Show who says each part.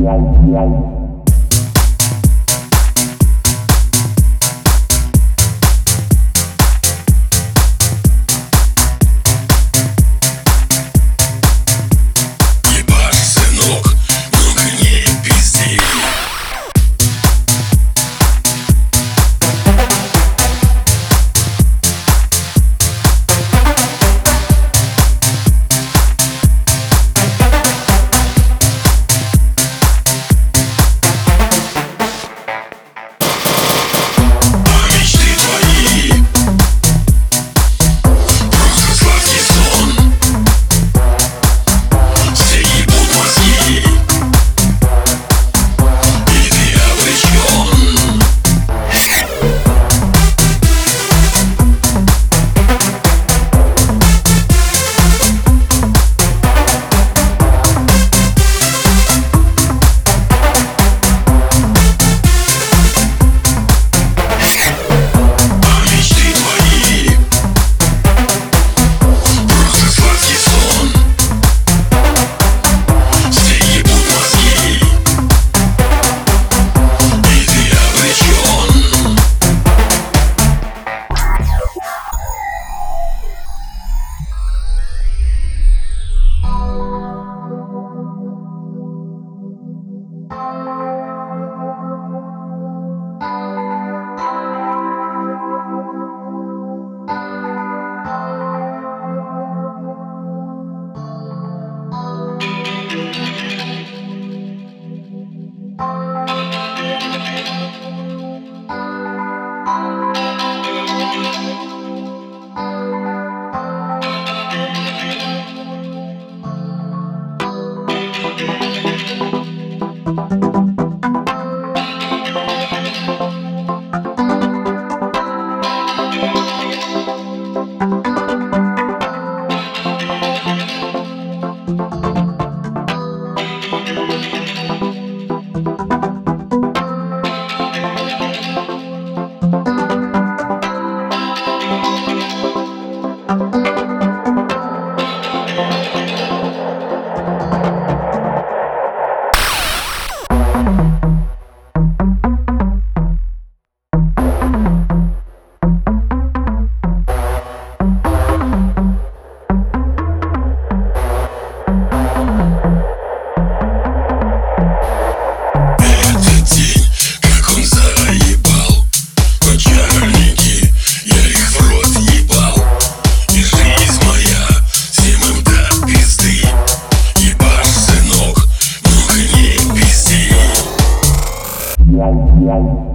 Speaker 1: wow, wow. Thank you.